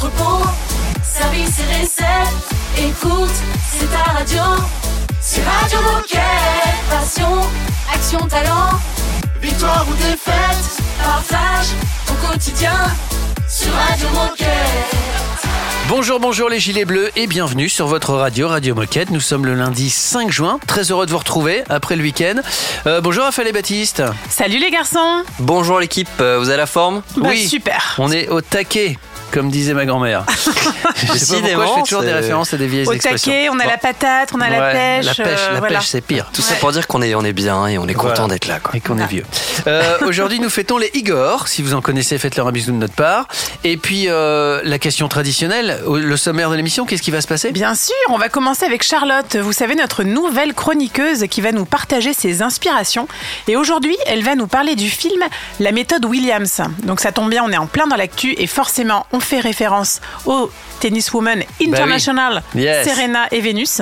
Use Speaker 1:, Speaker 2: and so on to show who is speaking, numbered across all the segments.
Speaker 1: entrepôt, service et recettes. Écoute, c'est ta radio. C'est Radio Moquette. Passion, action, talent. Victoire ou défaite, partage ton quotidien sur Radio Moquette.
Speaker 2: Bonjour, bonjour les gilets bleus et bienvenue sur votre radio, Radio Moquette. Nous sommes le lundi 5 juin. Très heureux de vous retrouver après le week-end. Euh, bonjour Raphaël et Baptiste.
Speaker 3: Salut les garçons
Speaker 4: Bonjour l'équipe, euh, vous avez la forme?
Speaker 3: Bah, super
Speaker 2: On est au taquet. Comme disait ma grand-mère. je sais pas pourquoi je fais toujours des références à des vieilles
Speaker 3: Au
Speaker 2: expressions.
Speaker 3: taquet, on a la patate, on a la pêche.
Speaker 2: La pêche,
Speaker 3: euh,
Speaker 2: la
Speaker 3: voilà.
Speaker 2: pêche, c'est pire.
Speaker 4: Tout ça pour dire qu'on est, on est bien et on est content
Speaker 2: Voilà.
Speaker 4: d'être là. Quoi.
Speaker 2: Et qu'on est vieux. Euh, Aujourd'hui, nous fêtons les Igor. Si vous en connaissez, faites-leur un bisou de notre part. Et puis, euh, la question traditionnelle, au- le sommaire de l'émission, qu'est-ce qui va se passer?
Speaker 3: Bien sûr, on va commencer avec Charlotte. Vous savez, notre nouvelle chroniqueuse qui va nous partager ses inspirations. Et aujourd'hui, elle va nous parler du film La méthode Williams. Donc ça tombe bien, on est en plein dans l'actu et forcément, on fait référence au tenniswoman international
Speaker 2: Bah Yes.
Speaker 3: Serena et Vénus.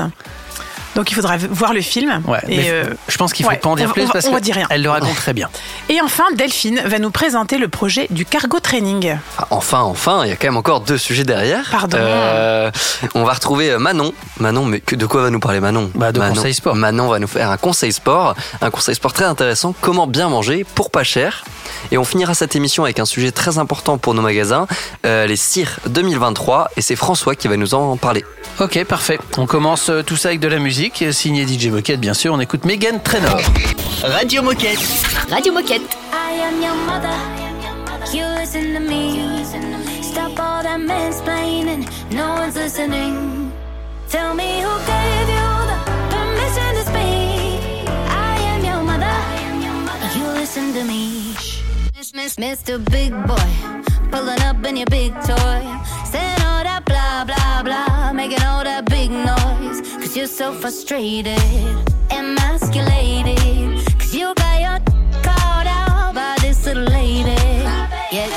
Speaker 3: Donc il faudra voir le film.
Speaker 2: Ouais,
Speaker 3: Et,
Speaker 2: mais
Speaker 3: euh,
Speaker 2: je pense qu'il faut
Speaker 3: ouais,
Speaker 2: pas en dire
Speaker 3: on-
Speaker 2: plus
Speaker 3: on va-
Speaker 2: parce
Speaker 3: on
Speaker 2: que
Speaker 3: va dire rien.
Speaker 2: elle le raconte très bien.
Speaker 3: Et enfin, Delphine va nous présenter le projet du cargo training.
Speaker 4: Ah, Enfin, enfin, il y a quand même encore deux sujets derrière.
Speaker 3: Pardon.
Speaker 4: Euh, on va retrouver euh, Manon. Manon, mais de quoi va nous parler Manon
Speaker 2: Bah, de
Speaker 4: Manon.
Speaker 2: conseils sport.
Speaker 4: Manon va nous faire un conseil sport, un conseil sport très intéressant. Comment bien manger pour pas cher. Et on finira cette émission avec un sujet très important pour nos magasins, euh, les cires 2023. Et c'est François qui va nous en parler.
Speaker 2: Ok, parfait. On commence tout ça avec de la musique, signé DJ Moquette, bien sûr. On écoute Megan Trainor. Radio Moquette.
Speaker 5: Radio Moquette.
Speaker 6: I am your mother. You listen to me. Stop all that mansplaining. No one's listening. Tell me who gave you the permission to speak. I am your mother. You listen to me. Miss, miss, Mr. Big Boy, pulling up in your big toy, saying all that blah blah blah, making all that big noise. You're so frustrated, emasculated. Cause you got your called out by this little lady. Yet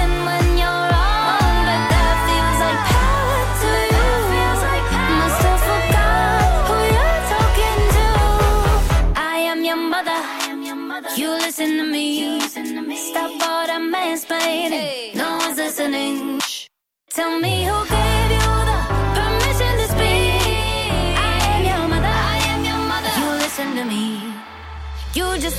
Speaker 6: You listen to me. Stop all that mansplaining. No one's listening. Tell me who gave you the permission to speak. I am your mother. I am your mother. You listen to me. You just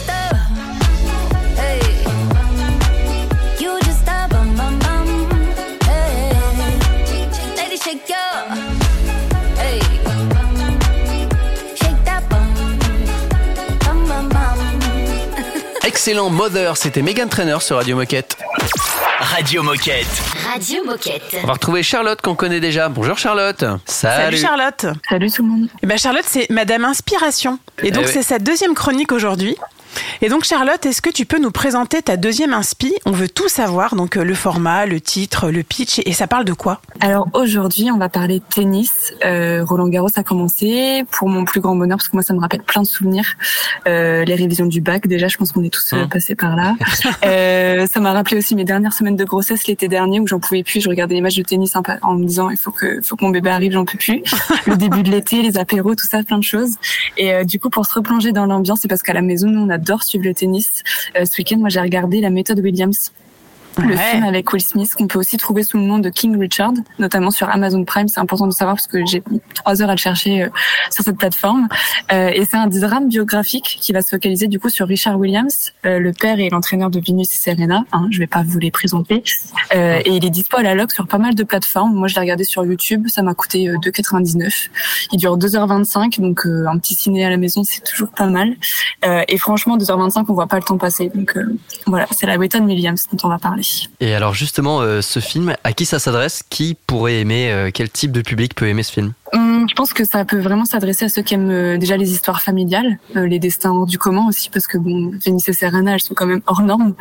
Speaker 2: Excellent Mother, c'était Megan Trainor sur Radio Moquette.
Speaker 7: Radio Moquette.
Speaker 5: Radio Moquette.
Speaker 2: On va retrouver Charlotte qu'on connaît déjà. Bonjour Charlotte.
Speaker 3: Salut, Charlotte.
Speaker 8: Salut tout le monde.
Speaker 3: Eh ben Charlotte, c'est Madame Inspiration. Et donc,
Speaker 2: Eh oui.
Speaker 3: c'est sa deuxième chronique aujourd'hui. Et donc, Charlotte, est-ce que tu peux nous présenter ta deuxième inspi? On veut tout savoir, donc euh, le format, le titre, le pitch, et ça parle de quoi?
Speaker 8: Alors aujourd'hui, on va parler de tennis. Euh, Roland Garros a commencé pour mon plus grand bonheur parce que moi, ça me rappelle plein de souvenirs. Euh, les révisions du bac, déjà, je pense qu'on est tous euh,
Speaker 4: Mmh.
Speaker 8: passés par là. Euh, ça m'a rappelé aussi mes dernières semaines de grossesse l'été dernier où j'en pouvais plus. Je regardais les matchs de tennis en, me disant il faut que, faut que mon bébé arrive, j'en peux plus. Le début de l'été, les apéros, tout ça, plein de choses. Et euh, du coup, pour se replonger dans l'ambiance, c'est parce qu'à la maison, nous, on adore suivre le tennis. Euh, ce week-end, moi, j'ai regardé la méthode Williams. Le
Speaker 3: Ouais.
Speaker 8: film avec Will Smith, qu'on peut aussi trouver sous le nom de King Richard, notamment sur Amazon Prime. C'est important de savoir parce que j'ai mis trois heures à le chercher euh, sur cette plateforme. Euh, et c'est un drame biographique qui va se focaliser du coup sur Richard Williams, euh, le père et l'entraîneur de Venus et Serena. Hein, je vais pas vous les présenter. Euh, et il est dispo à la log sur pas mal de plateformes. Moi, je l'ai regardé sur YouTube. Ça m'a coûté euh, 2,99. Il dure 2h25, donc euh, un petit ciné à la maison, c'est toujours pas mal. Euh, et franchement, 2h25, on voit pas le temps passer. Donc euh, voilà, c'est la Wetton Williams dont on va parler.
Speaker 4: Et alors justement, euh, ce film, à qui ça s'adresse? Qui pourrait aimer euh, Quel type de public peut aimer ce film?
Speaker 8: Hum, Je pense que ça peut vraiment s'adresser à ceux qui aiment euh, déjà les histoires familiales, euh, les destins hors du commun aussi, parce que bon, Vénice et Serena, elles sont quand même hors normes.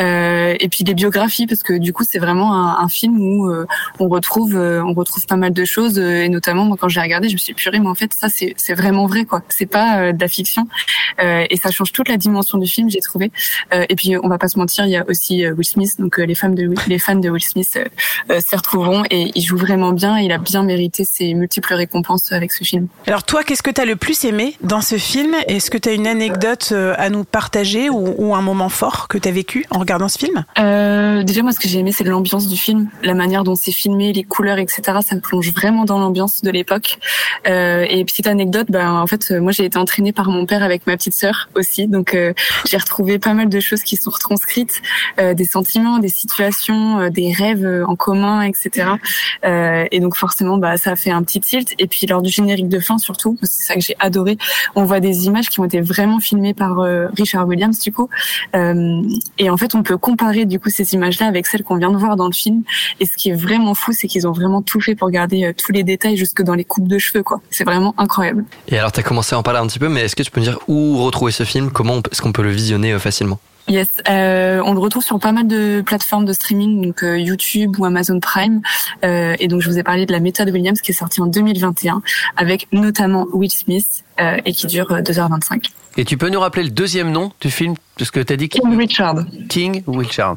Speaker 8: Euh, et puis les biographies, parce que du coup, c'est vraiment un, un film où euh, on retrouve, on retrouve pas mal de choses, et notamment moi, quand j'ai regardé, je me suis dit, purée, mais en fait, ça c'est vraiment vrai, quoi. C'est pas de la fiction, et ça change toute la dimension du film, j'ai trouvé. Et puis, on va pas se mentir, il y a aussi Will Smith, donc les femmes de les fans de Will Smith s'y retrouveront, et il joue vraiment bien. Il a bien mérité ses multiples récompenses avec ce film.
Speaker 3: Alors toi, qu'est-ce que tu as le plus aimé dans ce film? Est-ce que tu as une anecdote euh, à nous partager ou, ou un moment fort que tu as vécu en regardant ce film?
Speaker 8: Euh, déjà, moi, ce que j'ai aimé, c'est l'ambiance du film, la manière dont c'est filmé, les couleurs, etc. Ça me plonge vraiment dans l'ambiance de l'époque. Euh, et petite anecdote, ben, en fait, moi, j'ai été entraînée par mon père avec ma petite sœur aussi, donc euh, j'ai retrouvé pas mal de choses qui sont retranscrites, euh, des sentiments, des situations, euh, des rêves en commun, etc. Euh, et donc, forcément, bah, ça a fait un petit tilt. Et puis, lors du générique de fin, surtout, c'est ça que j'ai adoré. On voit des images qui ont été vraiment filmées par euh, Richard Williams, du coup. Euh, et en fait, on peut comparer du coup ces images-là avec celles qu'on vient de voir dans le film. Et ce qui est vraiment fou, c'est qu'ils ont vraiment tout fait pour garder euh, tous les détails jusque dans les coupes de cheveux. C'est vraiment incroyable.
Speaker 4: Et alors, tu as commencé à en parler un petit peu, mais est-ce que tu peux me dire où retrouver ce film? Comment est-ce qu'on peut le visionner facilement?
Speaker 8: Yes, euh, on le retrouve sur pas mal de plateformes de streaming, donc euh, YouTube ou Amazon Prime. Euh, et donc je vous ai parlé de la méthode Williams qui est sortie en 2021, avec notamment Will Smith euh, et qui dure euh, 2h25.
Speaker 2: Et tu peux nous rappeler le deuxième nom du film? Parce que tu as dit
Speaker 8: King Richard.
Speaker 2: King Richard.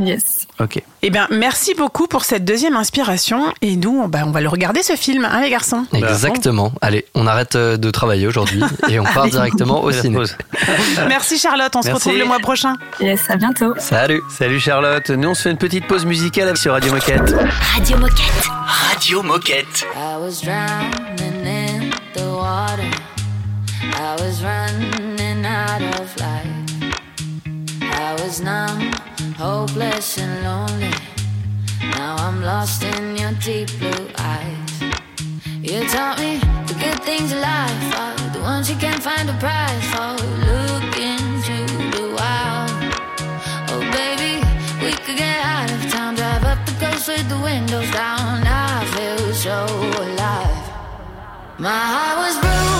Speaker 8: Yes.
Speaker 2: Ok.
Speaker 3: Eh bien, merci beaucoup pour cette deuxième inspiration. Et nous, on- bah, on va le regarder ce film, hein, les garçons
Speaker 4: Exactement. Allez, on arrête euh, de travailler aujourd'hui et on part directement au ciné.
Speaker 3: Merci Charlotte, on se retrouve le mois prochain.
Speaker 8: Yes, à bientôt.
Speaker 4: Salut
Speaker 2: Salut Charlotte. Nous, on se fait une petite pause musicale sur Radio Moquette.
Speaker 5: Radio Moquette.
Speaker 7: Radio Moquette.
Speaker 6: I was drowning in the water. I was running out of light. I was numb, hopeless and lonely. Now I'm lost in your deep blue eyes. You taught me the good things in life are the ones you can't find a price for. Look into the wild. Oh, baby, we could get out of town, drive up the coast with the windows down. I feel so alive. My heart was broke,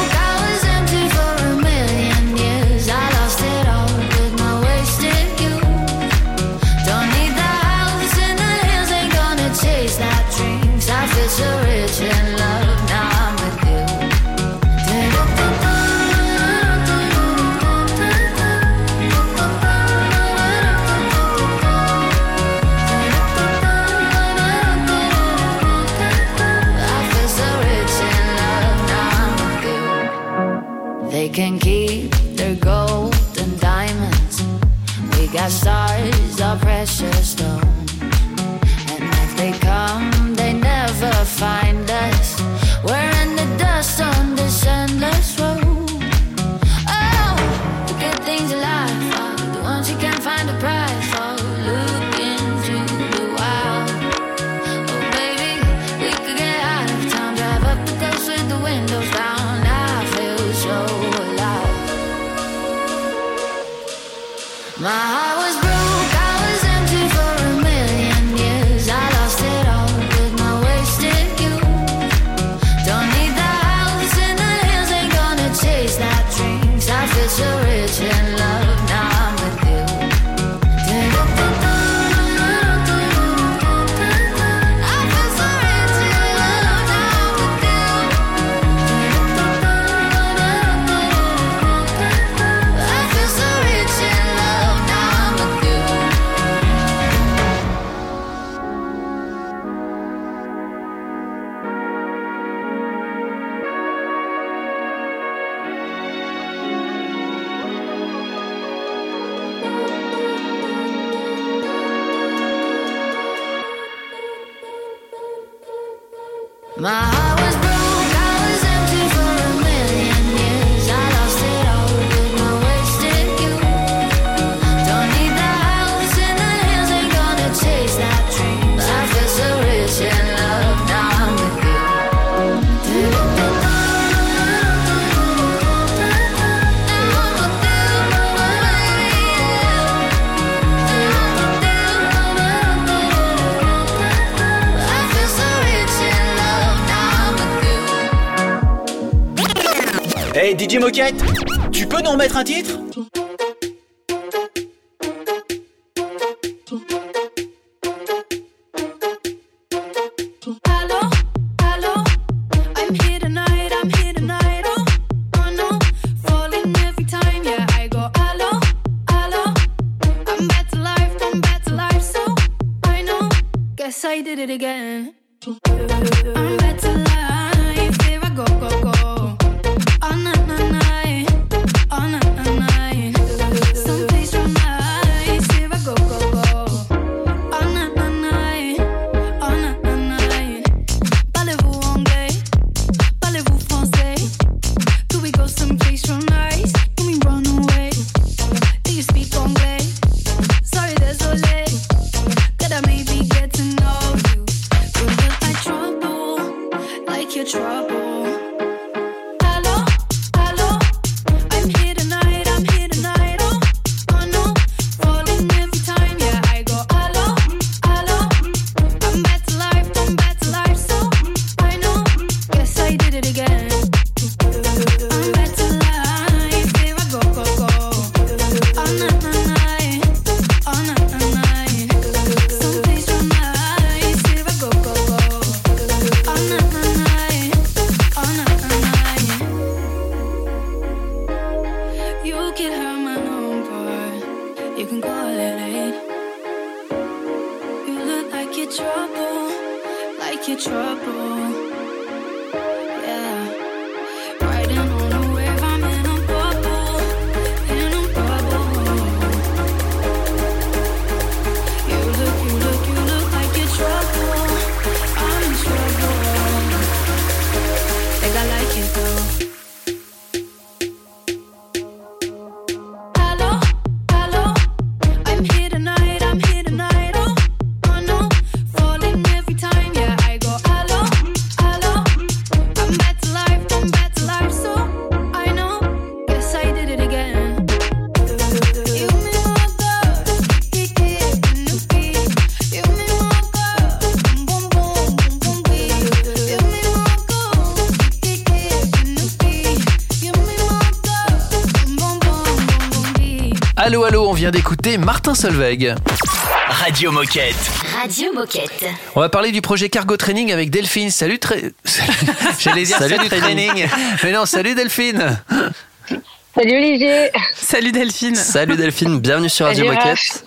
Speaker 7: Tu peux nous remettre un titre?
Speaker 2: Martin Solveig.
Speaker 7: Radio Moquette.
Speaker 5: Radio Moquette.
Speaker 2: On va parler du projet Cargo Training avec Delphine. Salut, tra- J'allais dire salut,
Speaker 4: Salut,
Speaker 2: training.
Speaker 4: training.
Speaker 2: Mais non, salut Delphine.
Speaker 9: Salut Olivier.
Speaker 3: Salut Delphine.
Speaker 4: Salut Delphine, bienvenue sur Radio Moquette.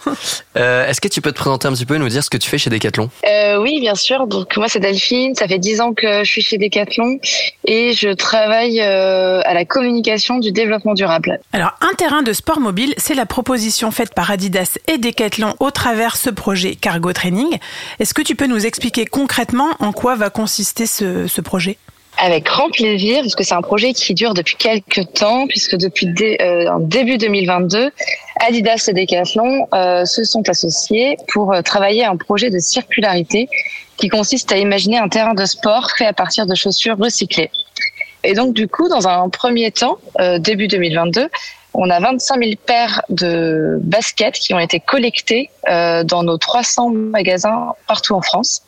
Speaker 4: Euh, Est-ce que tu peux te présenter un petit peu et nous dire ce que tu fais chez Decathlon?
Speaker 9: Euh, oui, bien sûr. Donc moi c'est Delphine. Ça fait dix ans que je suis chez Decathlon et je travaille euh, à la communication du développement durable.
Speaker 3: Alors, un terrain de sport mobile, c'est la proposition faite par Adidas et Decathlon au travers ce projet Cargo Training. Est-ce que tu peux nous expliquer concrètement en quoi va consister ce, ce projet?
Speaker 9: Avec grand plaisir, parce que c'est un projet qui dure depuis quelques temps, puisque depuis dé- euh, début 2022, Adidas et Decathlon euh, se sont associés pour euh, travailler un projet de circularité qui consiste à imaginer un terrain de sport fait à partir de chaussures recyclées. Et donc du coup, dans un premier temps, euh, début 2022, on a 25 000 paires de baskets qui ont été collectées euh, dans nos 300 magasins partout en France.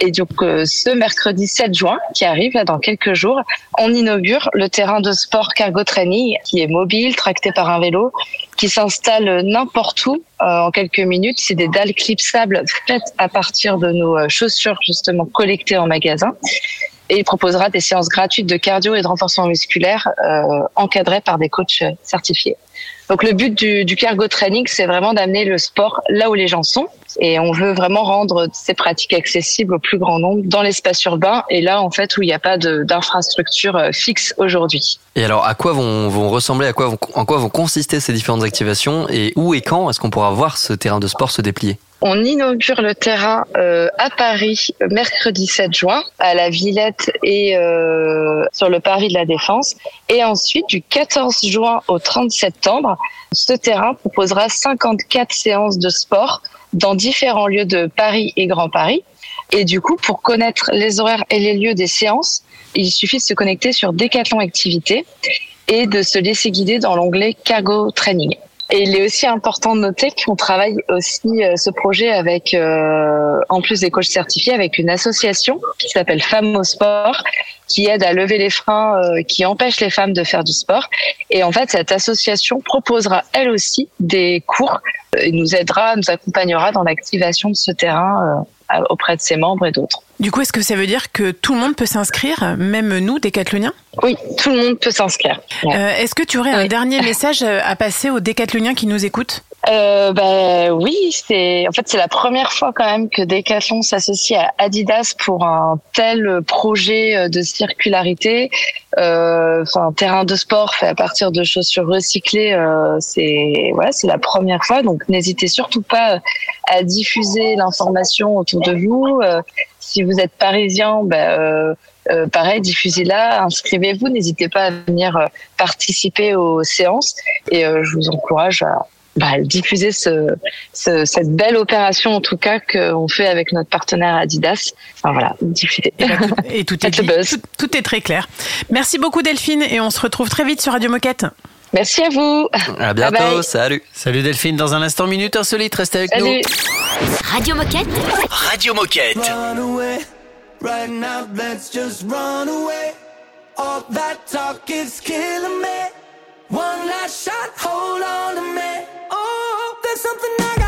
Speaker 9: Et donc euh, ce mercredi 7 juin, qui arrive là dans quelques jours, on inaugure le terrain de sport Cargo Training, qui est mobile, tracté par un vélo, qui s'installe n'importe où euh, en quelques minutes. C'est des dalles clipsables faites à partir de nos euh, chaussures justement collectées en magasin. Et il proposera des séances gratuites de cardio et de renforcement musculaire euh, encadrées par des coachs certifiés. Donc le but du, cargo training, c'est vraiment d'amener le sport là où les gens sont. Et on veut vraiment rendre ces pratiques accessibles au plus grand nombre dans l'espace urbain et là en fait où il n'y a pas d'infrastructure euh, fixe aujourd'hui.
Speaker 4: Et alors, à quoi vont, ressembler, à quoi en quoi vont consister ces différentes activations et où et quand est-ce qu'on pourra voir ce terrain de sport se déplier?
Speaker 9: On inaugure le terrain euh, à Paris mercredi 7 juin, à la Villette et euh, sur le Paris de la Défense. Et ensuite, du 14 juin au 30 septembre, ce terrain proposera 54 séances de sport dans différents lieux de Paris et Grand Paris. Et du coup, pour connaître les horaires et les lieux des séances, il suffit de se connecter sur Decathlon Activité et de se laisser guider dans l'onglet Cargo Training. Et il est aussi important de noter qu'on travaille aussi euh, ce projet avec, euh, en plus des coachs certifiés, avec une association qui s'appelle Femmes au sport, qui aide à lever les freins euh, qui empêchent les femmes de faire du sport. Et en fait, cette association proposera elle aussi des cours et nous aidera, nous accompagnera dans l'activation de ce terrain euh, auprès de ses membres et d'autres.
Speaker 3: Du coup, est-ce que ça veut dire que tout le monde peut s'inscrire, même nous, décathloniens?
Speaker 9: Oui, tout le monde peut s'inscrire. Ouais.
Speaker 3: Euh, Est-ce que tu aurais un dernier message à passer aux décathloniens qui nous écoutent?
Speaker 9: Euh, ben oui, c'est en fait c'est la première fois quand même que Decathlon s'associe à Adidas pour un tel projet euh, de circularité. Euh, Enfin, terrain de sport fait à partir de chaussures recyclées, euh, c'est ouais, c'est la première fois. Donc n'hésitez surtout pas à diffuser l'information autour de vous. Si vous êtes parisien, euh, euh, pareil, diffusez-la, inscrivez-vous. N'hésitez pas à venir euh, participer aux séances et je vous encourage à bah, diffuser ce, ce- cette belle opération en tout cas qu'on fait avec notre partenaire Adidas. Enfin voilà, diffuser.
Speaker 3: Et, bah, tout, et tout est dit, tout est très clair. Merci beaucoup Delphine et on se retrouve très vite sur Radio Moquette.
Speaker 9: Merci à vous.
Speaker 4: À bientôt,
Speaker 9: Bye bye.
Speaker 4: salut.
Speaker 2: Salut Delphine, dans un instant, minute insolite, restez avec
Speaker 9: Salut.
Speaker 2: nous.
Speaker 5: Radio Moquette.
Speaker 7: Radio Moquette.
Speaker 10: Run away, right now, let's just run away. All that talk is killing me. One last shot, hold on to me. Oh, there's something I gotta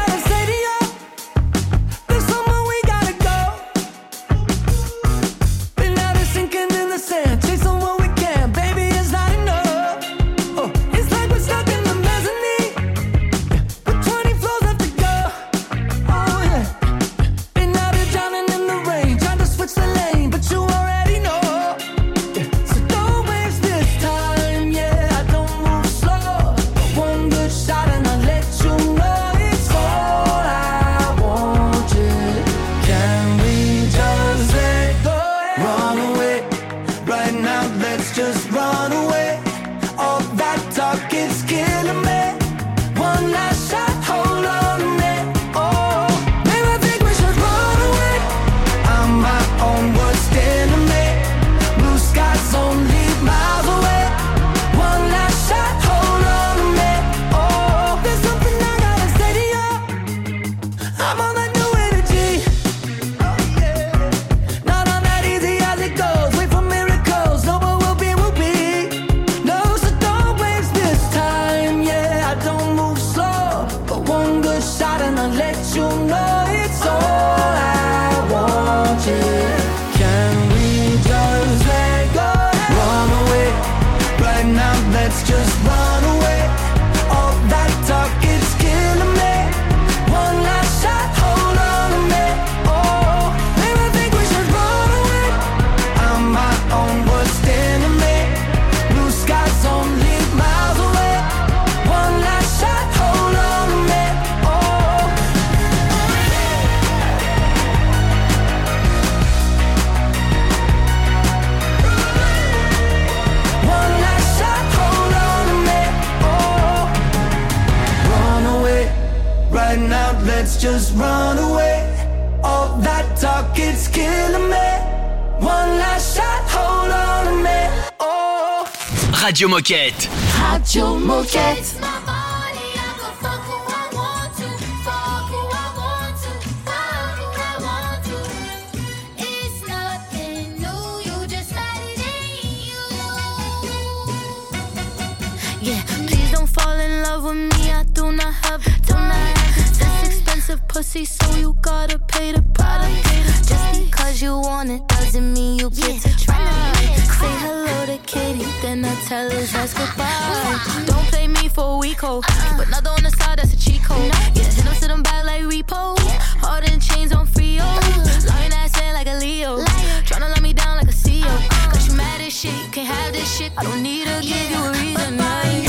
Speaker 10: just run away. All that talk it's killing me. One last shot, hold on to me. Oh.
Speaker 7: Radio Moquette.
Speaker 1: Radio Moquette.
Speaker 6: Yeah, please don't fall in love with me. I do not have it tonight. Expensive pussy, so you gotta pay the price. Just because you want it doesn't mean you get to try. Say hello to Katie, then I tell her that's goodbye. Don't play me for a week, ho. But not on the side, that's a cheat code. Yeah, hit them, sit them back like repo. Hard in chains on Frio. Lying ass head like a Leo. Tryna let me down like a CEO. Cause you mad as shit, you can't have this shit. I don't need to give you a reason. nah.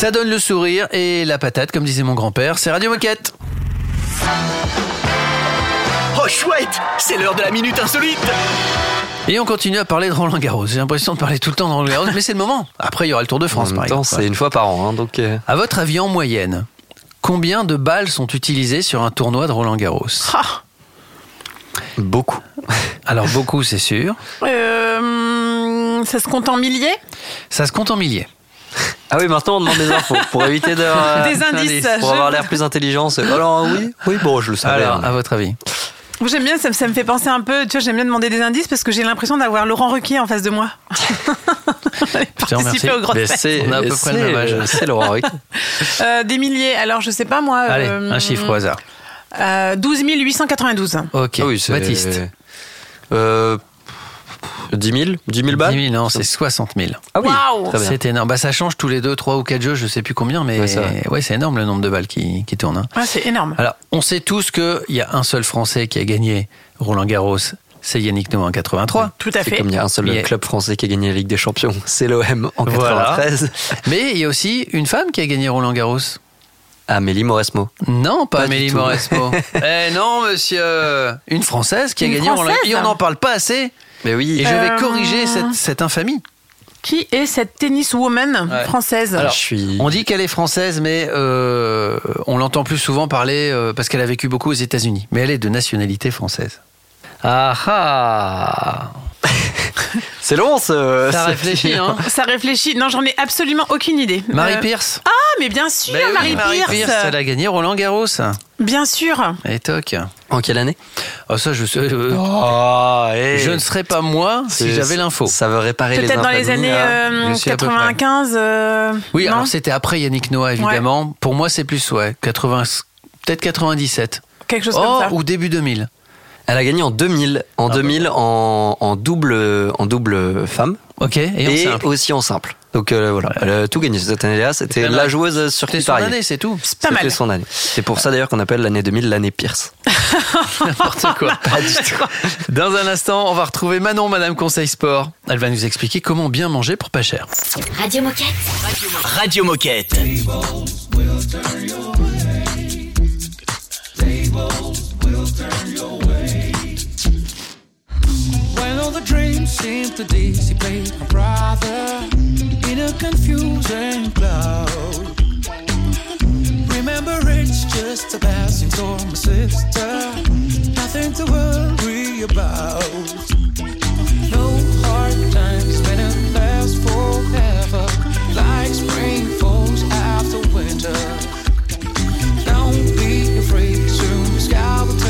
Speaker 2: Ça donne le sourire et la patate, comme disait mon grand-père. C'est Radio Moquette.
Speaker 7: Oh chouette, c'est l'heure de la minute insolite.
Speaker 2: Et on continue à parler de Roland Garros. J'ai l'impression de parler tout le temps de Roland Garros, mais c'est le moment. Après, il y aura le Tour de
Speaker 4: En
Speaker 2: France, par
Speaker 4: temps,
Speaker 2: exemple.
Speaker 4: c'est une fois par an, hein, donc. euh,
Speaker 2: À votre avis, en moyenne, combien de balles sont utilisées sur un tournoi de Roland Garros?
Speaker 3: Ah.
Speaker 4: Beaucoup.
Speaker 2: Alors beaucoup, c'est sûr.
Speaker 3: Euh, ça se compte en milliers?
Speaker 2: Ça se compte en milliers.
Speaker 4: Ah oui, maintenant on demande des infos pour éviter de. euh,
Speaker 3: Des indices.
Speaker 4: Pour avoir l'air plus intelligent. Alors oui, oui, bon, je le savais.
Speaker 2: Alors, à votre avis
Speaker 3: J'aime bien, ça, ça me fait penser un peu, tu vois, j'aime bien demander des indices parce que j'ai l'impression d'avoir Laurent Ruquier en face de moi. Participer aux grosses
Speaker 4: c'est
Speaker 2: On a à peu près le même âge.
Speaker 4: C'est Laurent Ruquier.
Speaker 3: Euh, des milliers, alors je sais pas moi.
Speaker 2: Allez,
Speaker 3: euh,
Speaker 2: un chiffre au hasard.
Speaker 3: euh, 12 892.
Speaker 2: Ok,
Speaker 4: Ah oui, c'est-
Speaker 2: Baptiste.
Speaker 4: Euh, 10 000 10 000 balles?
Speaker 2: 10 000, non, c'est 60 000.
Speaker 4: Ah oui, bien.
Speaker 2: C'est énorme. Bah, ça change tous les 2, 3 ou 4 jeux, je sais plus combien, mais
Speaker 4: Ouais,
Speaker 2: ouais, c'est énorme le nombre de balles qui, qui tournent. hein.
Speaker 3: Ah, c'est énorme.
Speaker 2: Alors, on sait tous qu'il y a un seul Français qui a gagné Roland Garros, c'est Yannick Noah en 83.
Speaker 3: Tout à fait.
Speaker 4: comme il y a un seul club français qui a gagné la Ligue des Champions, c'est l'OM en
Speaker 2: Voilà.
Speaker 4: 93.
Speaker 2: Mais il y a aussi une femme qui a gagné Roland Garros.
Speaker 4: Amélie Mauresmo.
Speaker 2: Non, pas,
Speaker 4: Pas
Speaker 2: Amélie. Mauresmo. eh non, monsieur. Une Française qui a
Speaker 3: Une
Speaker 2: gagné Roland
Speaker 3: Française
Speaker 2: Et on n'en parle pas assez.
Speaker 4: Mais oui.
Speaker 2: Et je vais
Speaker 3: Euh,
Speaker 2: corriger cette, cette infamie.
Speaker 3: Qui est cette tenniswoman
Speaker 2: Ouais.
Speaker 3: française
Speaker 2: Alors,
Speaker 4: je suis.
Speaker 2: On dit qu'elle est française, mais euh, on l'entend plus souvent parler euh, parce qu'elle a vécu beaucoup aux États-Unis. Mais elle est de nationalité française. Ah ah
Speaker 4: C'est long ce.
Speaker 2: Ça
Speaker 4: ce-
Speaker 2: réfléchit, hein
Speaker 3: Ça réfléchit. Non, j'en ai absolument aucune idée.
Speaker 2: Marie
Speaker 3: Euh,
Speaker 2: Pierce
Speaker 3: Ah, mais bien sûr,
Speaker 2: Ben oui,
Speaker 3: Marie, Pierce.
Speaker 2: elle a gagné Roland Garros.
Speaker 3: Bien sûr.
Speaker 2: Et toc.
Speaker 4: En quelle année?
Speaker 2: Oh, ça, je sais. euh,
Speaker 4: Oh,
Speaker 2: Je ne serais pas moi si j'avais l'info.
Speaker 4: Ça veut réparer les
Speaker 3: Peut-être dans les années
Speaker 4: là.
Speaker 3: euh,
Speaker 2: je sais à peu près.
Speaker 3: 95. euh,
Speaker 2: Oui,
Speaker 3: non
Speaker 2: alors c'était après Yannick Noah, évidemment. Pour moi, c'est plus, ouais, 80, peut-être 97.
Speaker 3: Quelque chose
Speaker 2: Oh,
Speaker 3: comme ça.
Speaker 2: ou début 2000.
Speaker 4: Elle a gagné en 2000, en
Speaker 2: Ah,
Speaker 4: 2000 en, en double, en double femme
Speaker 2: Ok, et,
Speaker 4: et,
Speaker 2: simple.
Speaker 4: aussi en simple. Donc euh, voilà, elle a tout gagné cette année-là. C'était la
Speaker 2: mal.
Speaker 4: joueuse sur
Speaker 2: C'était
Speaker 4: qui
Speaker 2: son année, c'est tout.
Speaker 3: C'est pas
Speaker 4: C'était
Speaker 3: mal.
Speaker 4: son année. C'est pour ça d'ailleurs qu'on appelle l'année 2000 l'année Pierce.
Speaker 2: N'importe quoi. Pas du tout. Dans un instant, on va retrouver Manon, Madame Conseil Sport. Elle va nous expliquer comment bien manger pour pas cher.
Speaker 5: Radio Moquette.
Speaker 7: Radio Moquette.
Speaker 10: When all dreams seem to dissipate, my brother, in a confusing cloud. Remember, it's just a passing storm, my sister. Nothing to worry about. No hard times when it lasts forever, like spring falls after winter. Don't be afraid, soon the sky will turn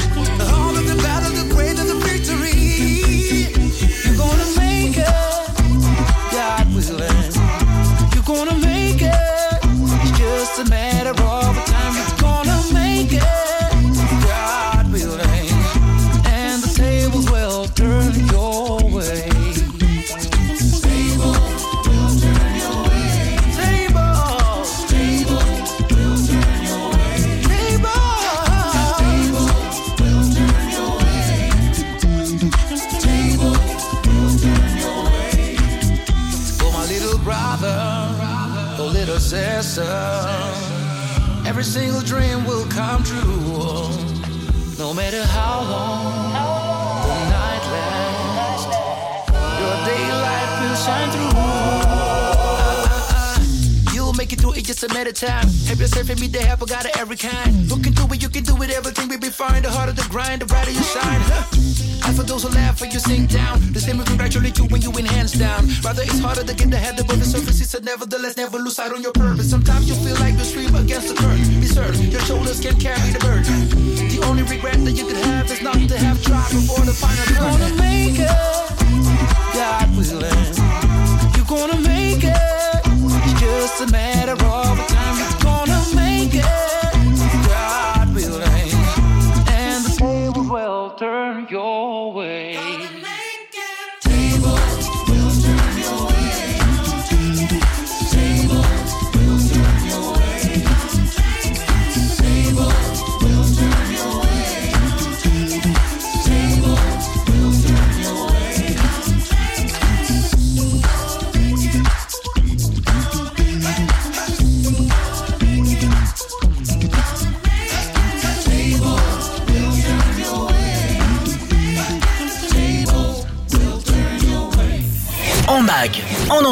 Speaker 10: girl. Every single dream will come true. No matter how long just a matter of time. Have yourself and meet the help, I got it every kind. Looking through it, you can do it, everything will be fine. The harder the grind, the brighter you shine. Huh. And for those who laugh when you sink down, the same will congratulate you when you win hands down. Rather, it's harder to get the head above the surface. It's a nevertheless, never lose sight on your purpose. Sometimes you feel like you stream against the current. Be certain your shoulders can carry the burden. The only regret that you could have is not to have tried before the final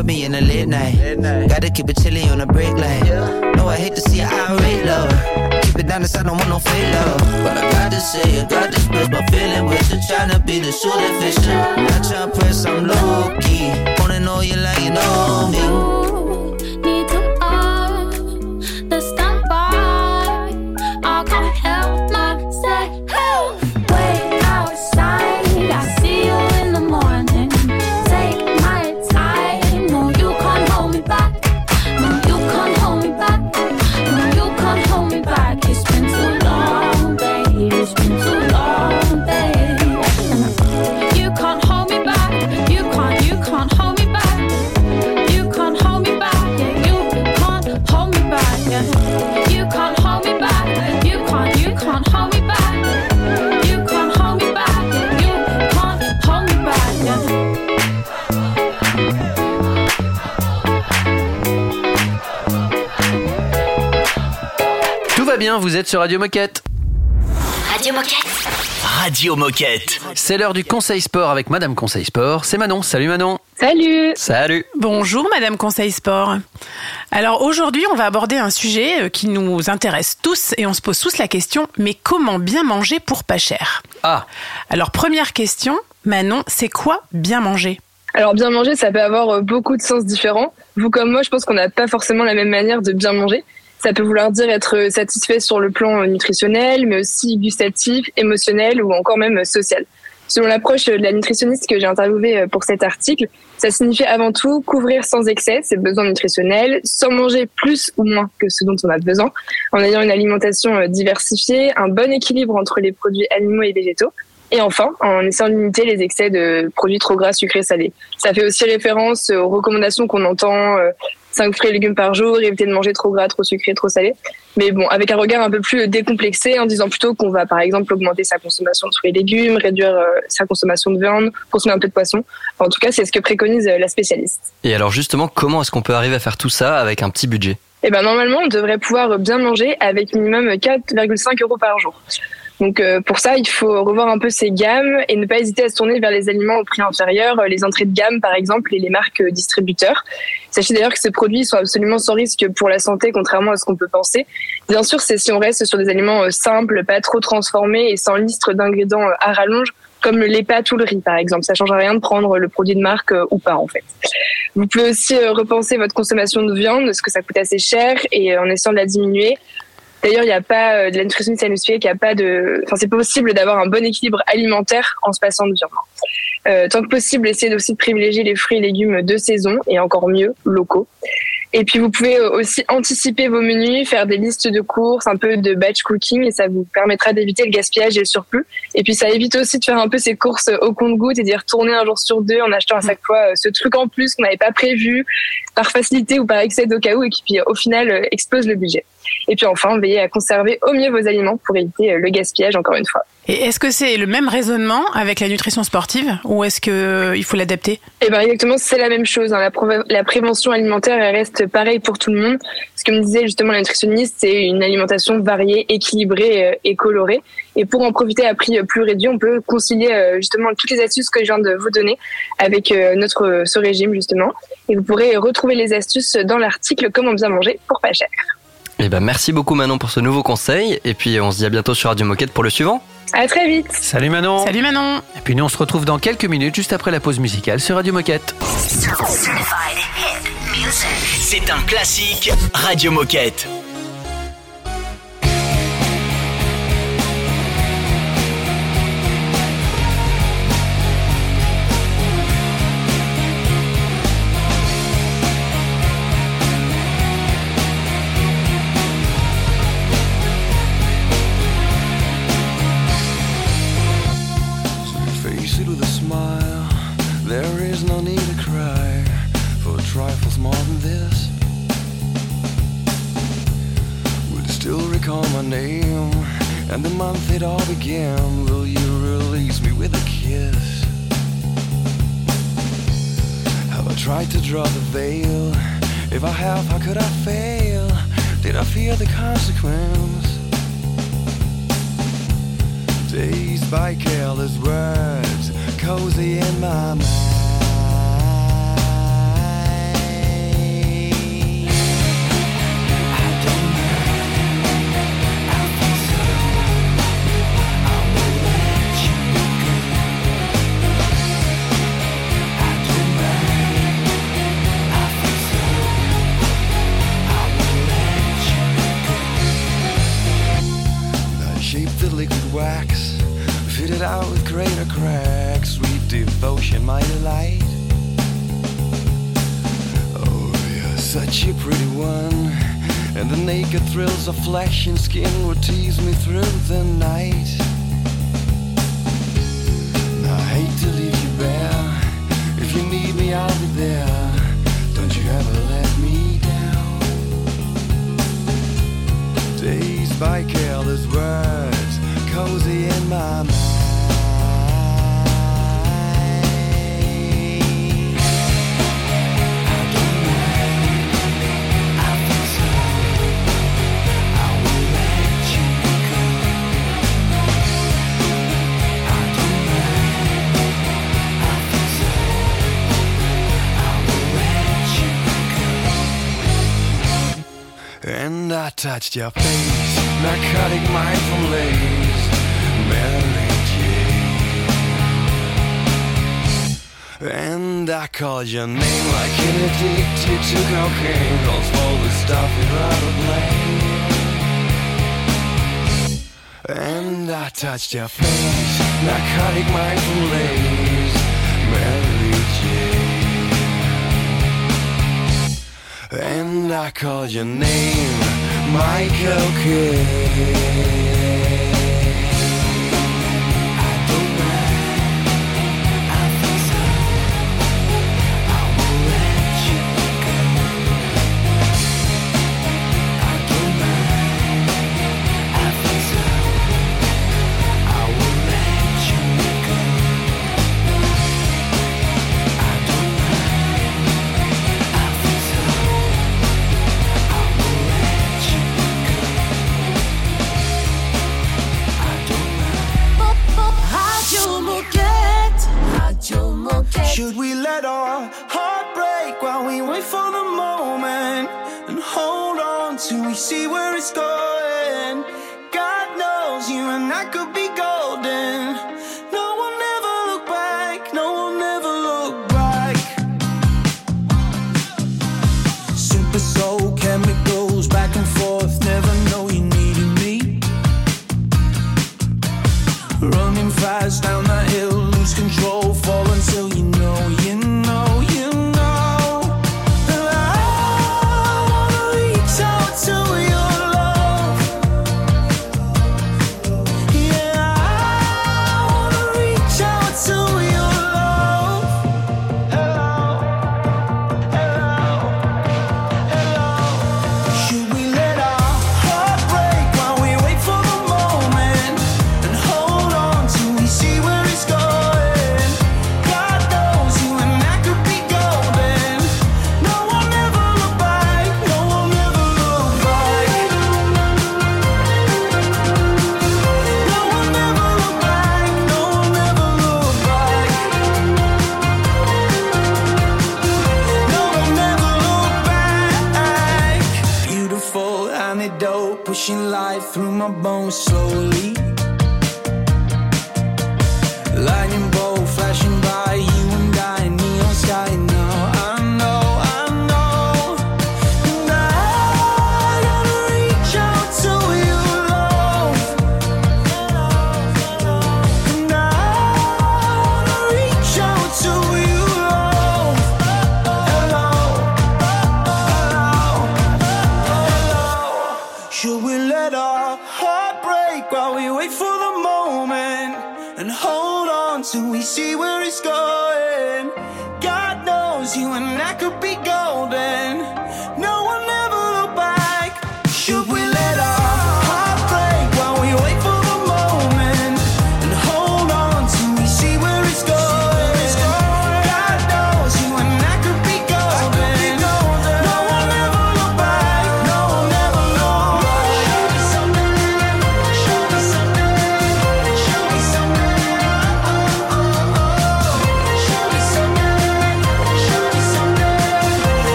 Speaker 6: With
Speaker 11: me in the late night. Gotta keep it chilly on the break line. No, I hate to see your irate love. Keep it down, 'cause I don't want no fake love. But I gotta say, I gotta express my feeling with you. Tryna be the fits you. Not tryna press, I'm low key. Wanna know you like you know me.
Speaker 2: Bien, vous êtes sur Radio Moquette.
Speaker 5: Radio Moquette.
Speaker 7: Radio Moquette.
Speaker 2: C'est l'heure du Conseil Sport avec Madame Conseil Sport. C'est Manon. Salut Manon.
Speaker 3: Salut
Speaker 2: Salut.
Speaker 3: Bonjour Madame Conseil Sport. Alors aujourd'hui, on va aborder un sujet euh, qui nous intéresse tous et on se pose tous la question, mais comment bien manger pour pas cher?
Speaker 2: Ah,
Speaker 3: Alors première question, Manon, c'est quoi bien manger?
Speaker 12: Alors bien manger, ça peut avoir euh, beaucoup de sens différents. Vous comme moi, je pense qu'on n'a pas forcément la même manière de bien manger. Ça peut vouloir dire être satisfait sur le plan euh, nutritionnel, mais aussi gustatif, émotionnel ou encore même euh, social. Selon l'approche de la nutritionniste que j'ai interviewée euh, pour cet article, ça signifie avant tout couvrir sans excès ses besoins nutritionnels, sans manger plus ou moins que ce dont on a besoin, en ayant une alimentation euh, diversifiée, un bon équilibre entre les produits animaux et végétaux, et enfin, en essayant de limiter les excès de produits trop gras, sucrés, salés. Ça fait aussi référence aux recommandations qu'on entend, euh, 5 fruits et légumes par jour, éviter de manger trop gras, trop sucré, trop salé. Mais bon, avec un regard un peu plus décomplexé, en disant plutôt qu'on va par exemple augmenter sa consommation de fruits et légumes, réduire euh, sa consommation de viande, consommer un peu de poisson. Enfin, en tout cas, c'est ce que préconise euh, la spécialiste.
Speaker 4: Et alors justement, comment est-ce qu'on peut arriver à faire tout ça avec un petit budget?
Speaker 12: Eh ben normalement, on devrait pouvoir bien manger avec minimum 4,5 euros par jour. Donc euh, pour ça, il faut revoir un peu ces gammes et ne pas hésiter à se tourner vers les aliments au prix inférieur, euh, les entrées de gamme par exemple et les marques euh, distributeurs. Sachez d'ailleurs que ces produits sont absolument sans risque pour la santé, contrairement à ce qu'on peut penser. Bien sûr, c'est si on reste sur des aliments simples, pas trop transformés et sans liste d'ingrédients à rallonge, comme les pâtes ou le riz par exemple. Ça change rien de prendre le produit de marque ou pas en fait. Vous pouvez aussi repenser votre consommation de viande, parce que ça coûte assez cher, et en essayant de la diminuer. D'ailleurs, il n'y a pas euh, de la nutritionniste elle nous qu'il n'y a pas de, enfin, c'est possible d'avoir un bon équilibre alimentaire en se passant de viande. Euh, tant que possible, essayez aussi de privilégier les fruits et légumes de saison et encore mieux locaux. Et puis vous pouvez euh, aussi anticiper vos menus, faire des listes de courses, un peu de batch cooking et ça vous permettra d'éviter le gaspillage et le surplus. Et puis ça évite aussi de faire un peu ces courses au compte-gouttes et d'y retourner un jour sur deux en achetant à chaque fois euh, ce truc en plus qu'on n'avait pas prévu par facilité ou par excès au cas où et qui puis au final explose le budget. Et puis enfin, veillez à conserver au mieux vos aliments pour éviter euh, le gaspillage encore une fois.
Speaker 3: Et est-ce que c'est le même raisonnement avec la nutrition sportive ou est-ce que euh, il faut l'adapter?
Speaker 12: Eh ben exactement, c'est la même chose. hein. La, pré- la prévention alimentaire elle reste pareille pour tout le monde. Ce que me disait justement la nutritionniste, c'est une alimentation variée, équilibrée euh, et colorée. Et pour en profiter à prix plus réduit, on peut concilier justement toutes les astuces que je viens de vous donner avec notre ce régime justement. Et vous pourrez retrouver les astuces dans l'article Comment bien manger pour pas cher.
Speaker 4: Eh ben, merci beaucoup Manon pour ce nouveau conseil. Et puis on se dit à bientôt sur Radio Moquette pour le suivant.
Speaker 12: À très vite.
Speaker 2: Salut Manon.
Speaker 3: Salut Manon.
Speaker 2: Et puis nous on se retrouve dans quelques minutes juste après la pause musicale sur Radio Moquette.
Speaker 13: C'est un classique Radio Moquette.
Speaker 14: Month it all began. Will you release me with a kiss? Have I tried to draw the veil? If I have, how could I fail? Did I fear the consequence? Dazed by careless words, cozy in my mind. My delight. Oh, you're such a pretty one, and the naked thrills of flesh and skin would tease me through the night. I hate to leave you bare. If you need me, I'll be there. Don't you ever let me down. Dazed by careless words, cozy in my mind. Touched your face, narcotic mind from lace, Mary Jane. And I called your name like an addicted to cocaine, calls for the stuff you'd rather blame. And I touched your face, narcotic mind from lace, Mary Jane. And I called your name, Michael Kidd.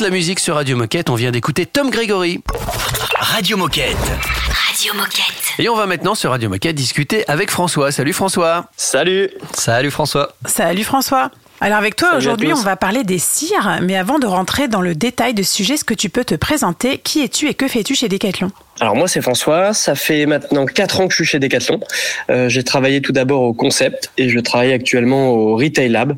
Speaker 2: La musique sur Radio Moquette. On vient d'écouter Tom Gregory.
Speaker 7: Radio Moquette.
Speaker 5: Radio Moquette.
Speaker 2: Et on va maintenant sur Radio Moquette discuter avec François. Salut François.
Speaker 4: Salut. Salut François.
Speaker 3: Salut François. Alors avec toi aujourd'hui on va parler des cires, mais avant de rentrer dans le détail de ce sujet, est-ce que tu peux te présenter Qui es-tu et que fais-tu chez Decathlon?
Speaker 15: Alors moi c'est François, ça fait maintenant 4 ans que je suis chez Decathlon. Euh, j'ai travaillé tout d'abord au concept et je travaille actuellement au Retail Lab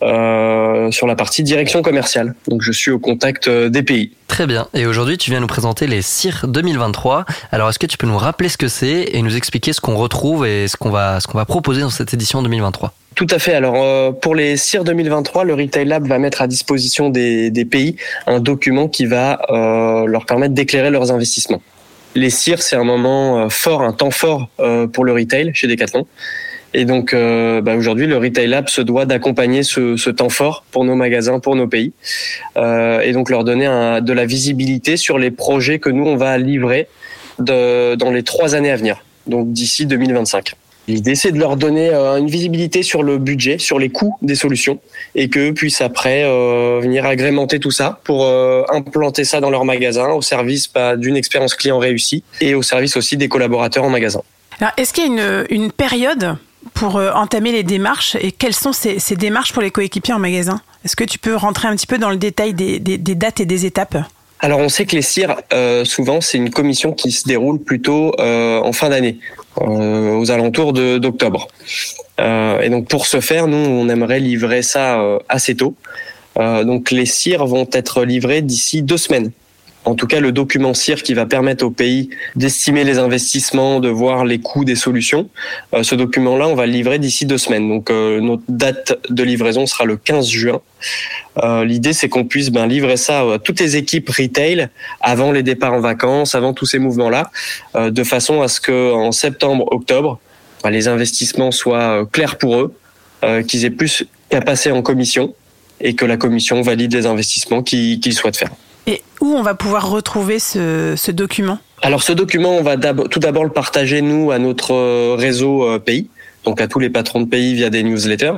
Speaker 15: euh, sur la partie direction commerciale. Donc je suis au contact euh, des pays.
Speaker 4: Très bien. Et aujourd'hui, tu viens nous présenter les CIR 2023. Alors, est-ce que tu peux nous rappeler ce que c'est et nous expliquer ce qu'on retrouve et ce qu'on va, ce qu'on va proposer dans cette édition 2023
Speaker 15: Tout à fait. Alors euh, pour les CIR 2023, le Retail Lab va mettre à disposition des, pays un document qui va euh, leur permettre d'éclairer leurs investissements. Les CIR, c'est un moment euh, fort, un temps fort pour le retail chez Decathlon. Et donc euh, bah, aujourd'hui, le Retail Lab se doit d'accompagner ce, temps fort pour nos magasins, pour nos pays, et donc leur donner de la visibilité sur les projets que nous on va livrer dans les trois années à venir, donc d'ici 2025. L'idée, c'est de leur donner euh, une visibilité sur le budget, sur les coûts des solutions, et qu'eux puissent après euh, venir agrémenter tout ça pour euh, implanter ça dans leur magasin au service bah, d'une expérience client réussie et au service aussi des collaborateurs en magasin.
Speaker 3: Alors est-ce qu'il y a une, période pour entamer les démarches et quelles sont ces, démarches pour les coéquipiers en magasin? Est-ce que tu peux rentrer un petit peu dans le détail des dates et des étapes?
Speaker 15: Alors on sait que les CIR, euh, souvent, c'est une commission qui se déroule plutôt euh, en fin d'année, euh, aux alentours d'octobre. Et donc pour ce faire, nous, on aimerait livrer ça assez tôt. Donc les CIR vont être livrés d'ici deux semaines. En tout cas, le document CIR qui va permettre au pays d'estimer les investissements, de voir les coûts des solutions. Euh, ce document-là, on va le livrer d'ici deux semaines. Donc euh, notre date de livraison sera le 15 juin. Euh, L'idée, c'est qu'on puisse ben, livrer ça à toutes les équipes retail avant les départs en vacances, avant tous ces mouvements-là, euh, de façon à ce que en septembre, octobre, ben, les investissements soient clairs pour eux, qu'ils aient plus qu'à passer en commission et que la commission valide les investissements qu'ils souhaitent faire.
Speaker 3: Et où on va pouvoir retrouver ce, ce document?
Speaker 15: Alors ce document, on va tout d'abord le partager nous à notre euh, réseau euh, pays donc à tous les patrons de pays via des newsletters.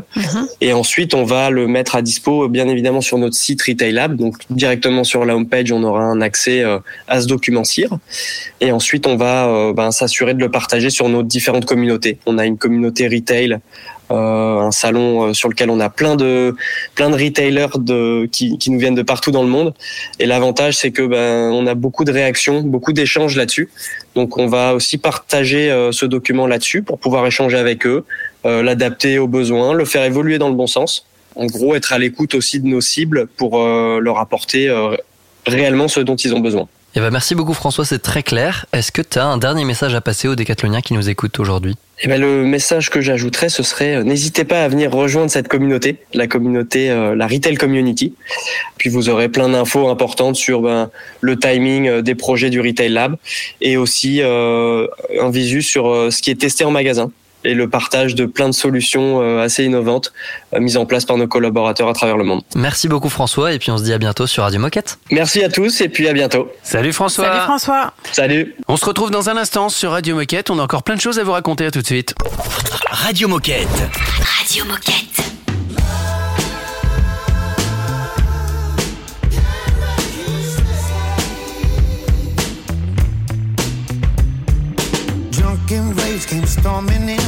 Speaker 15: Et ensuite, on va le mettre à dispo, bien évidemment, sur notre site Retail Lab. Donc, directement sur la homepage, on aura un accès euh, à ce document CIR. Et ensuite, on va euh, ben, s'assurer de le partager sur nos différentes communautés. On a une communauté retail, euh, un salon euh, sur lequel on a plein de plein de retailers de, qui, qui nous viennent de partout dans le monde. Et l'avantage, c'est que ben, on a beaucoup de réactions, beaucoup d'échanges là-dessus. Donc, on va aussi partager euh, ce document là-dessus pour pouvoir échanger avec eux, euh, l'adapter aux besoins, le faire évoluer dans le bon sens. En gros, être à l'écoute aussi de nos cibles pour euh, leur apporter euh, réellement ce dont ils ont besoin.
Speaker 4: Eh ben, merci beaucoup François, c'est très clair. Est-ce que tu as un dernier message à passer aux décathloniens qui nous écoutent aujourd'hui?
Speaker 15: Eh ben, le message que j'ajouterais, ce serait euh, n'hésitez pas à venir rejoindre cette communauté, la communauté, euh, la retail community. Puis vous aurez plein d'infos importantes sur ben, le timing euh, des projets du retail lab et aussi euh, un visu sur euh, ce qui est testé en magasin et le partage de plein de solutions euh, assez innovantes euh, mises en place par nos collaborateurs à travers le monde.
Speaker 4: Merci beaucoup François et puis on se dit à bientôt sur Radio Moquette.
Speaker 15: Merci à tous et puis à bientôt.
Speaker 2: Salut François.
Speaker 3: Salut François.
Speaker 15: Salut.
Speaker 2: On se retrouve dans un instant sur Radio Moquette. On a encore plein de choses à vous raconter. À tout de suite.
Speaker 7: Radio Moquette.
Speaker 5: Radio Moquette.
Speaker 16: Drunken rays came storming in.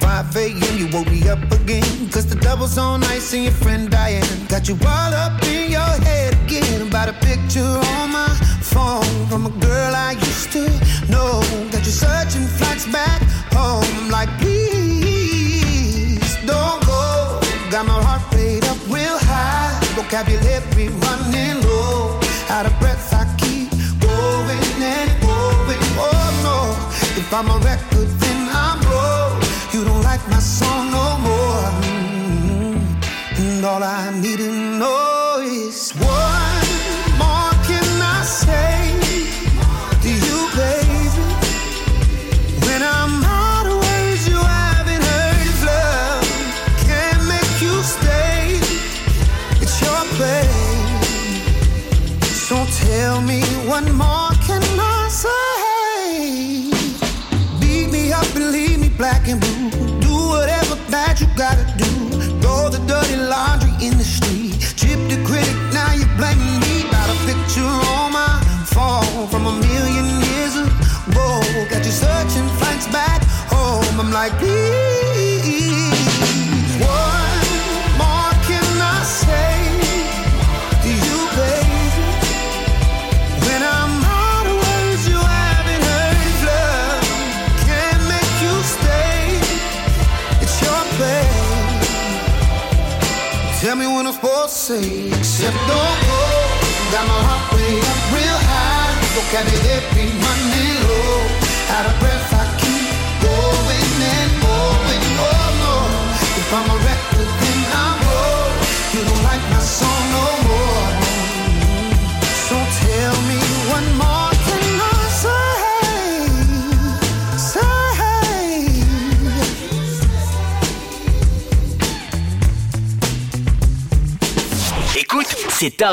Speaker 16: 5 a.m. You woke me up again. Cause the devil's on ice and your friend Diane got you all up in your head again. About a picture on my phone from a girl I used to know. Got you searching flights back home. I'm like, please don't go. Got my heart rate up real high. Vocabulary running low. Out of breath, If I'm record, then I'm broke. You don't like my song no more. Mm. And all I need to know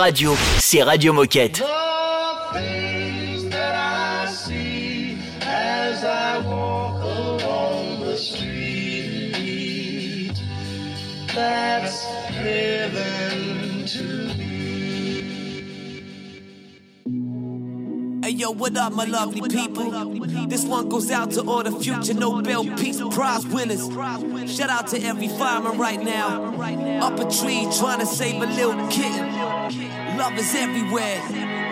Speaker 7: radio. C'est Radio Moquette.
Speaker 17: Hey yo, what up, my lovely people? This one goes out to all the future Nobel Peace Prize winners. Shout out to every fireman right now. Up a tree trying to save a little kitten. Love is everywhere.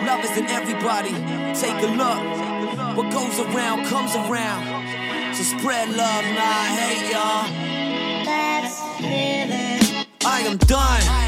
Speaker 17: Love is in everybody. Take a look. What goes around comes around. So spread love, nah, hate y'all. I am done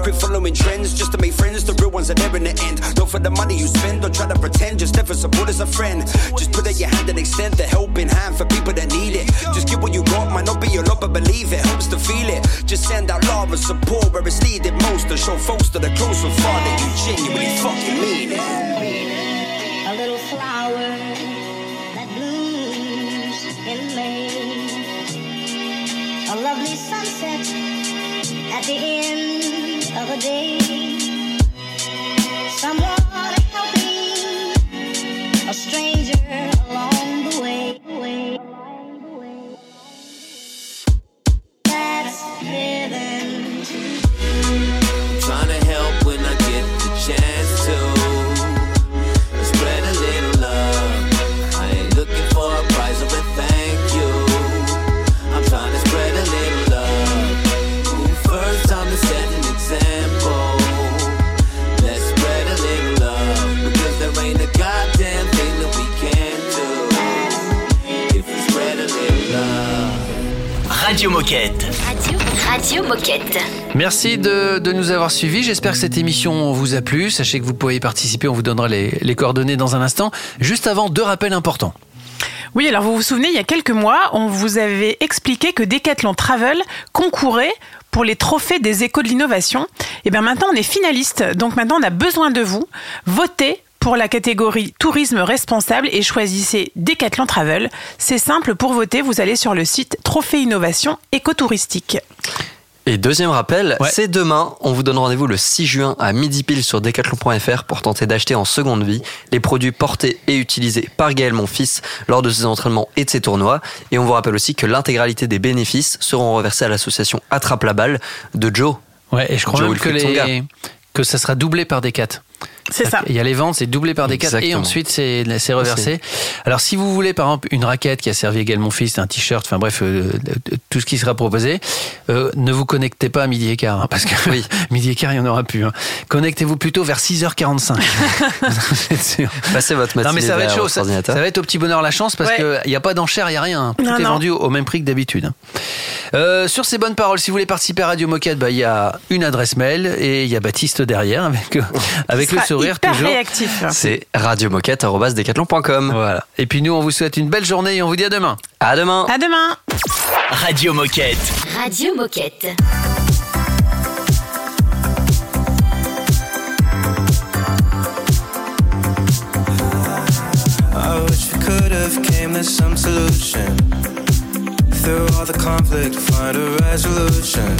Speaker 18: Quit following trends just to make friends. The real ones are there in the end. Not for the money you spend, don't try to pretend. Just never support as a friend. Just put out your hand and extend the helping hand for people that need it. Just give what you got, might not be a lot, but believe it helps to feel it. Just send out love and support where it's needed most. To show folks that are close and far that you genuinely fucking mean it.
Speaker 6: A little flower that blooms in. A lovely sunset at the end of a day. Someone helping a stranger
Speaker 7: Radio Moquette.
Speaker 5: Radio, Radio Moquette.
Speaker 2: Merci de, de nous avoir suivis. J'espère que cette émission vous a plu. Sachez que vous pouvez y participer. On vous donnera les, les coordonnées dans un instant. Juste avant, deux rappels importants.
Speaker 3: Oui, alors vous vous souvenez, il y a quelques mois, on vous avait expliqué que Decathlon Travel concourait pour les trophées des échos de l'innovation. Et bien maintenant, on est finaliste. Donc maintenant, on a besoin de vous. Votez pour la catégorie tourisme responsable et choisissez Decathlon Travel. C'est simple pour voter, vous allez sur le site Trophée Innovation Écotouristique.
Speaker 4: Et deuxième rappel, c'est demain. On vous donne rendez-vous le 6 juin à midi pile sur decathlon.fr pour tenter d'acheter en seconde vie les produits portés et utilisés par Gaël, mon fils, lors de ses entraînements et de ses tournois. Et on vous rappelle aussi que l'intégralité des bénéfices seront reversés à l'association Attrape la balle de Joe.
Speaker 2: Ouais, et je crois
Speaker 4: Joe
Speaker 2: même que, les, que ça sera doublé par des 4.
Speaker 3: C'est ça.
Speaker 2: Il y a les ventes, c'est doublé par des 4 et
Speaker 4: Exactement.
Speaker 2: ensuite c'est c'est reversé. Alors si vous voulez par exemple une raquette qui a servi également mon fils, un t-shirt, enfin bref, euh, tout ce qui sera proposé, euh, ne vous connectez pas à midi et quart, hein, parce que midi et quart il n'y en aura plus. hein. Connectez-vous plutôt vers 6h45. Vous êtes sûr
Speaker 4: Passez votre
Speaker 2: non mais
Speaker 4: matinée
Speaker 2: ça va être chaud, ça, ça va être au petit bonheur la chance parce
Speaker 3: Ouais.
Speaker 2: qu'il n'y a pas d'enchère, il n'y a rien. Tout
Speaker 3: Non,
Speaker 2: est
Speaker 3: non.
Speaker 2: vendu au même prix que d'habitude. Euh, sur ces bonnes paroles, si vous voulez participer à Radio Moquette, bah, il y a une adresse mail et il y a Baptiste derrière avec, euh, avec le sourire
Speaker 3: hyper
Speaker 2: toujours.
Speaker 3: réactif.
Speaker 4: C'est.
Speaker 2: Voilà. Et puis nous, on vous souhaite une belle journée et on vous dit à demain.
Speaker 4: À demain.
Speaker 3: À demain.
Speaker 7: Radio Moquette.
Speaker 5: Radio Moquette.
Speaker 10: I wish we could have came to some solution. Through all the conflict, find a resolution.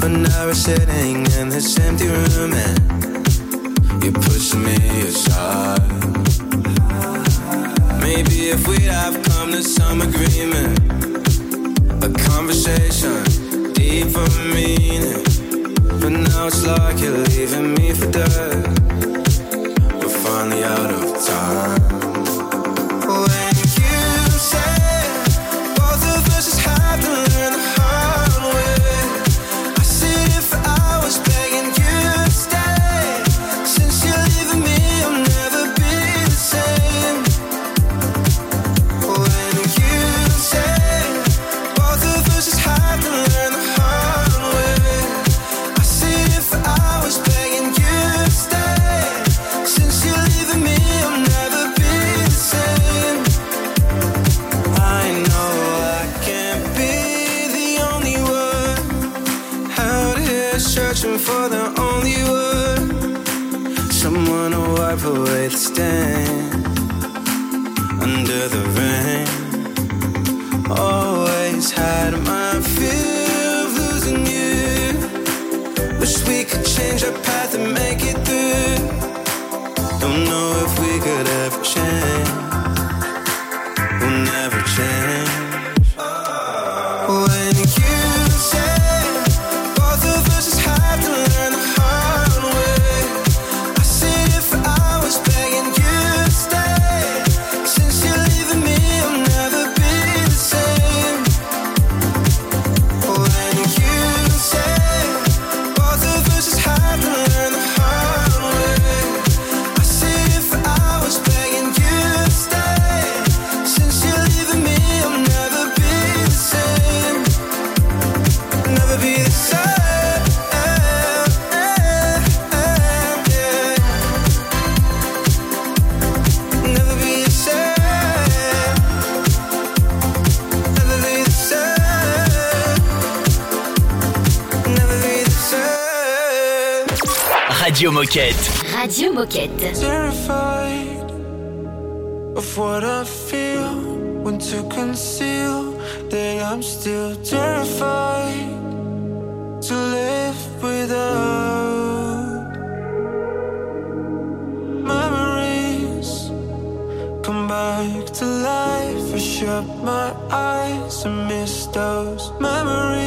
Speaker 10: But now we're sitting in this empty room and you're pushing me aside. Maybe if we'd have come to some agreement, a conversation, meaning. But now it's like you're leaving me for dead. We're finally out of time.
Speaker 13: Moquette.
Speaker 19: Radio Moquette.
Speaker 10: Terrified of what I feel when to conceal that I'm still terrified to live without memories come back to life. I shut my eyes and miss those memories.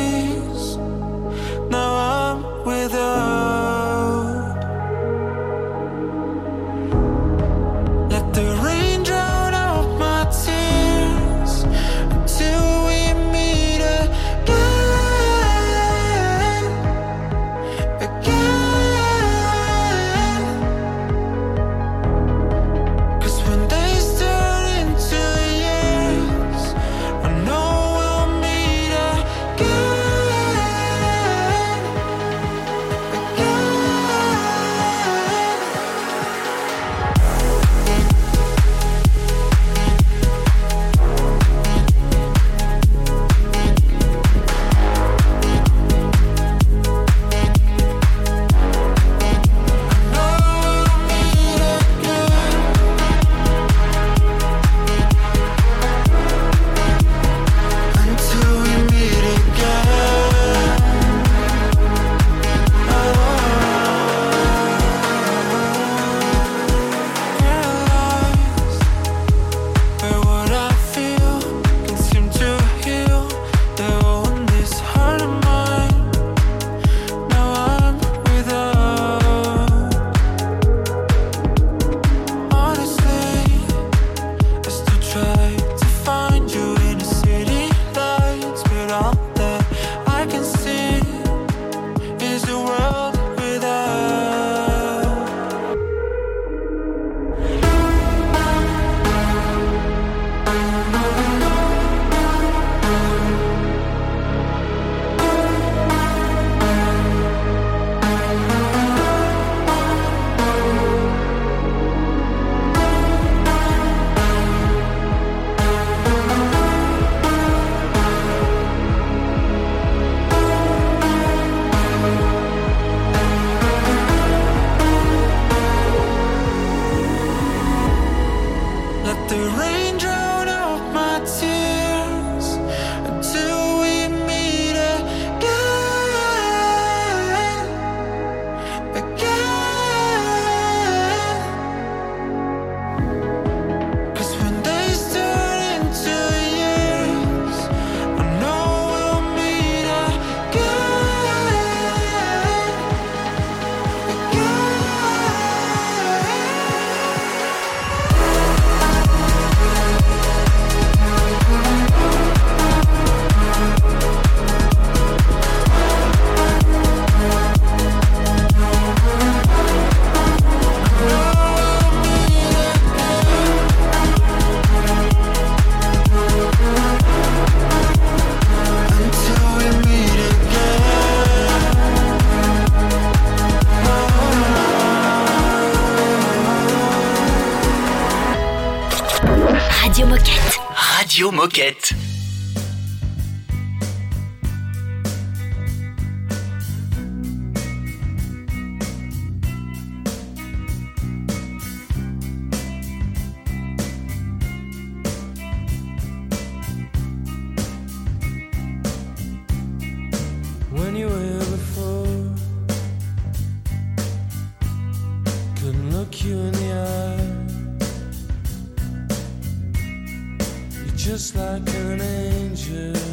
Speaker 10: like an angel.